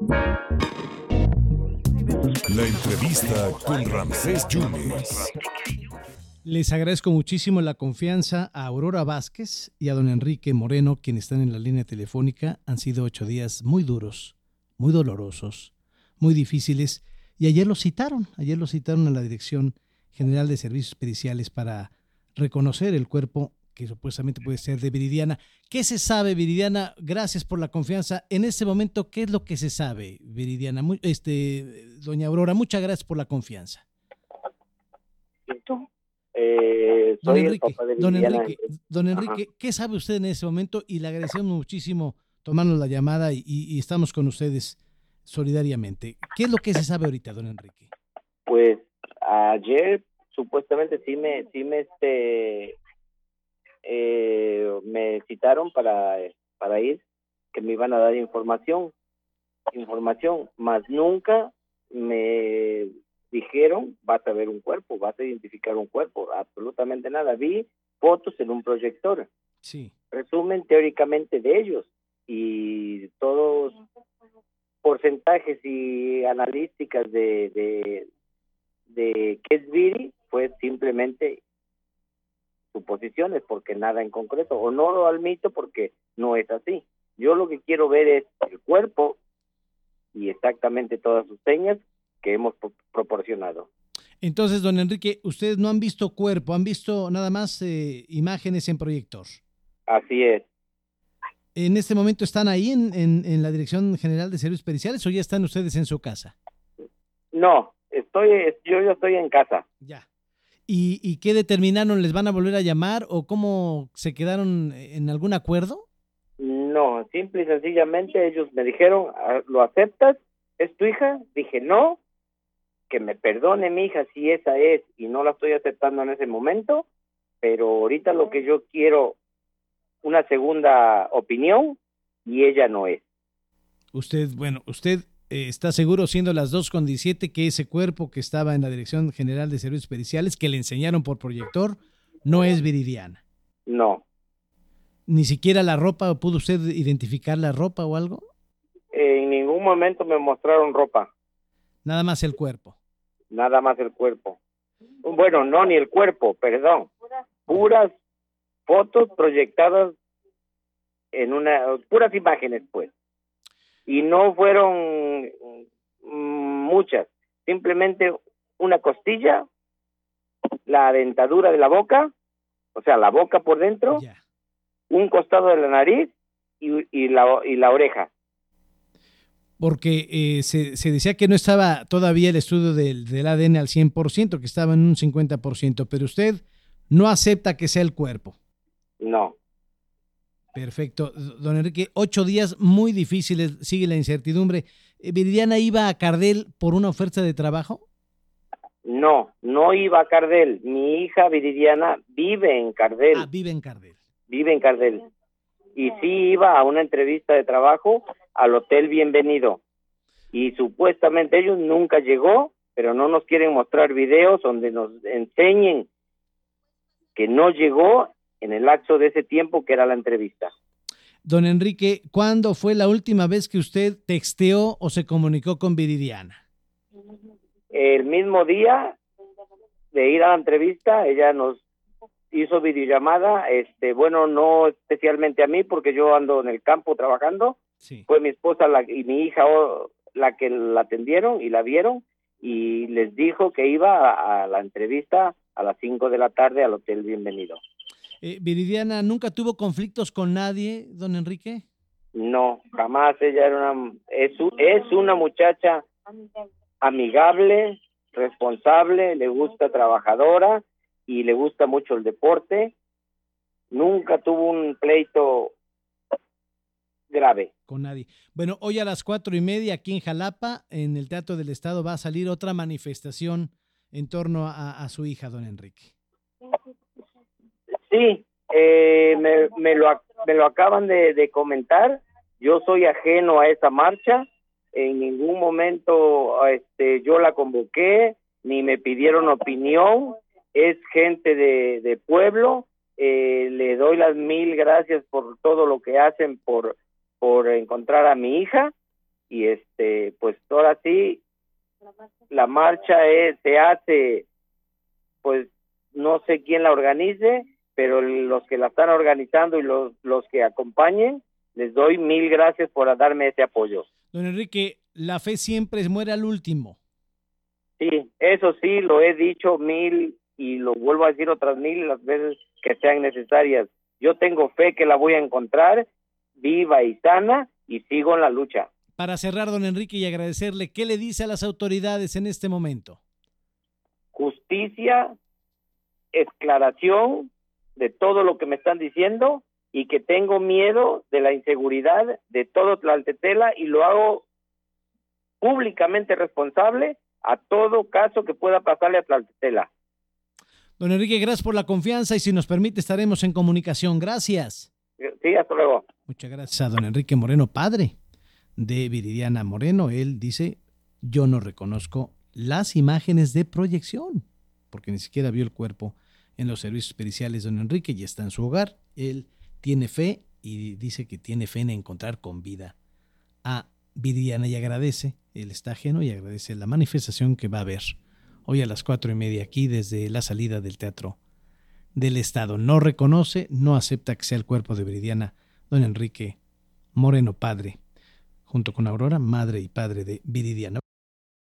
La entrevista con Ramsés Yunes. Les agradezco muchísimo la confianza a Aurora Vázquez y a don Enrique Moreno, quienes están en la línea telefónica. Han sido ocho días muy duros, muy dolorosos, muy difíciles. Y ayer los citaron, ayer los citaron a la Dirección General de Servicios Periciales para reconocer el cuerpo que supuestamente puede ser de Viridiana. ¿Qué se sabe, Viridiana? Gracias por la confianza. En este momento, ¿qué es lo que se sabe, Viridiana? este, doña Aurora, muchas gracias por la confianza. Eh, don Enrique, don Enrique, don Enrique ¿qué sabe usted en ese momento? Y le agradecemos muchísimo tomarnos la llamada y, estamos con ustedes solidariamente. ¿Qué es lo que se sabe ahorita, don Enrique? Pues ayer supuestamente sí me, sí me, este, eh, me citaron para, para ir, que me iban a dar información, información, más nunca me dijeron, vas a ver un cuerpo, vas a identificar un cuerpo, absolutamente nada. Vi fotos en un proyector. Sí. Resumen teóricamente de ellos y todos porcentajes y analíticas de, de, de qué es Viri fue simplemente suposiciones porque nada en concreto o no lo admito porque no es así. Yo lo que quiero ver es el cuerpo y exactamente todas sus señas que hemos proporcionado. Entonces, don Enrique, ustedes no han visto cuerpo, han visto nada más eh, imágenes en proyector. Así es. ¿En este momento están ahí en, en, la Dirección General de Servicios Periciales o ya están ustedes en su casa? No, estoy, yo ya estoy en casa. Ya. ¿Y, ¿Y qué determinaron? ¿Les van a volver a llamar o cómo se quedaron en algún acuerdo? No, simple y sencillamente ellos me dijeron, ah, ¿lo aceptas? ¿Es tu hija? Dije, no, que me perdone mi hija si esa es y no la estoy aceptando en ese momento, pero ahorita lo que yo quiero, una segunda opinión y ella no es. Usted, bueno, usted eh, está seguro, siendo las 2.17, que ese cuerpo que estaba en la Dirección General de Servicios Periciales, que le enseñaron por proyector, no es Viridiana. No. ¿Ni siquiera la ropa? ¿Pudo usted identificar la ropa o algo? en ningún momento me mostraron ropa. Nada más el cuerpo. Nada más el cuerpo. Bueno, no, ni el cuerpo, perdón. Puras fotos proyectadas en una, puras imágenes, pues. Y no fueron mm, muchas, simplemente una costilla, la dentadura de la boca, o sea, la boca por dentro, un costado de la nariz y, y, la, y la oreja porque eh, se, se, decía que no estaba todavía el estudio del, del, ADN al 100%, que estaba en un 50%, pero usted no acepta que sea el cuerpo. No. Perfecto. Don Enrique, ocho días muy difíciles, sigue la incertidumbre. Eh, ¿Viridiana iba a Cardel por una oferta de trabajo? No, no iba a Cardel. Mi hija Viridiana vive en Cardel. Ah, vive en Cardel. Vive en Cardel y sí iba a una entrevista de trabajo al Hotel Bienvenido. Y supuestamente ellos nunca llegó, pero no nos quieren mostrar videos donde nos enseñen que no llegó en el lapso de ese tiempo que era la entrevista. Don Enrique, ¿cuándo fue la última vez que usted texteó o se comunicó con Viridiana? El mismo día de ir a la entrevista, ella nos hizo videollamada, este, bueno, no especialmente a mí porque yo ando en el campo trabajando, fue mi esposa la, y mi hija la que la atendieron y la vieron y les dijo que iba a, la entrevista a las 5 de la tarde al Hotel Bienvenido. Eh, Viridiana, ¿nunca tuvo conflictos con nadie, don Enrique? No, jamás. Ella era una, es, es una muchacha amigable, responsable, le gusta trabajadora y le gusta mucho el deporte. Nunca tuvo un pleito grave. Con nadie. Bueno, hoy a las cuatro y media aquí en Jalapa, en el Teatro del Estado, va a salir otra manifestación en torno a, su hija, don Enrique. Sí, eh, me, me, lo, me lo acaban de, comentar. Yo soy ajeno a esa marcha. En ningún momento este, yo la convoqué, ni me pidieron opinión es gente de, pueblo. Eh, le doy las mil gracias por todo lo que hacen por, por encontrar a mi hija y este, pues ahora sí, la marcha es, se hace, pues no sé quién la organice, pero los que la están organizando y los, los que acompañen, les doy mil gracias por darme ese apoyo. Don Enrique, la fe siempre muere al último. Sí, eso sí, lo he dicho mil y lo vuelvo a decir otras mil las veces que sean necesarias. Yo tengo fe que la voy a encontrar viva y sana y sigo en la lucha. Para cerrar, don Enrique, y agradecerle, ¿qué le dice a las autoridades en este momento? Justicia, esclaración de todo lo que me están diciendo y que tengo miedo de la inseguridad de todo Tlaltetela y lo hago públicamente responsable a todo caso que pueda pasarle a Tlaltetela. Don Enrique, gracias por la confianza y si nos permite estaremos en comunicación. Gracias. Sí, hasta luego. Muchas gracias a don Enrique Moreno, padre de Viridiana Moreno. Él dice, yo no reconozco las imágenes de proyección, porque ni siquiera vio el cuerpo en los servicios periciales don Enrique y está en su hogar. Él tiene fe y dice que tiene fe en encontrar con vida a Viridiana y agradece, él está ajeno y agradece la manifestación que va a haber hoy a las cuatro y media aquí desde la salida del teatro del Estado. No reconoce, no acepta que sea el cuerpo de Viridiana, don Enrique Moreno, padre, junto con Aurora, madre y padre de Viridiana.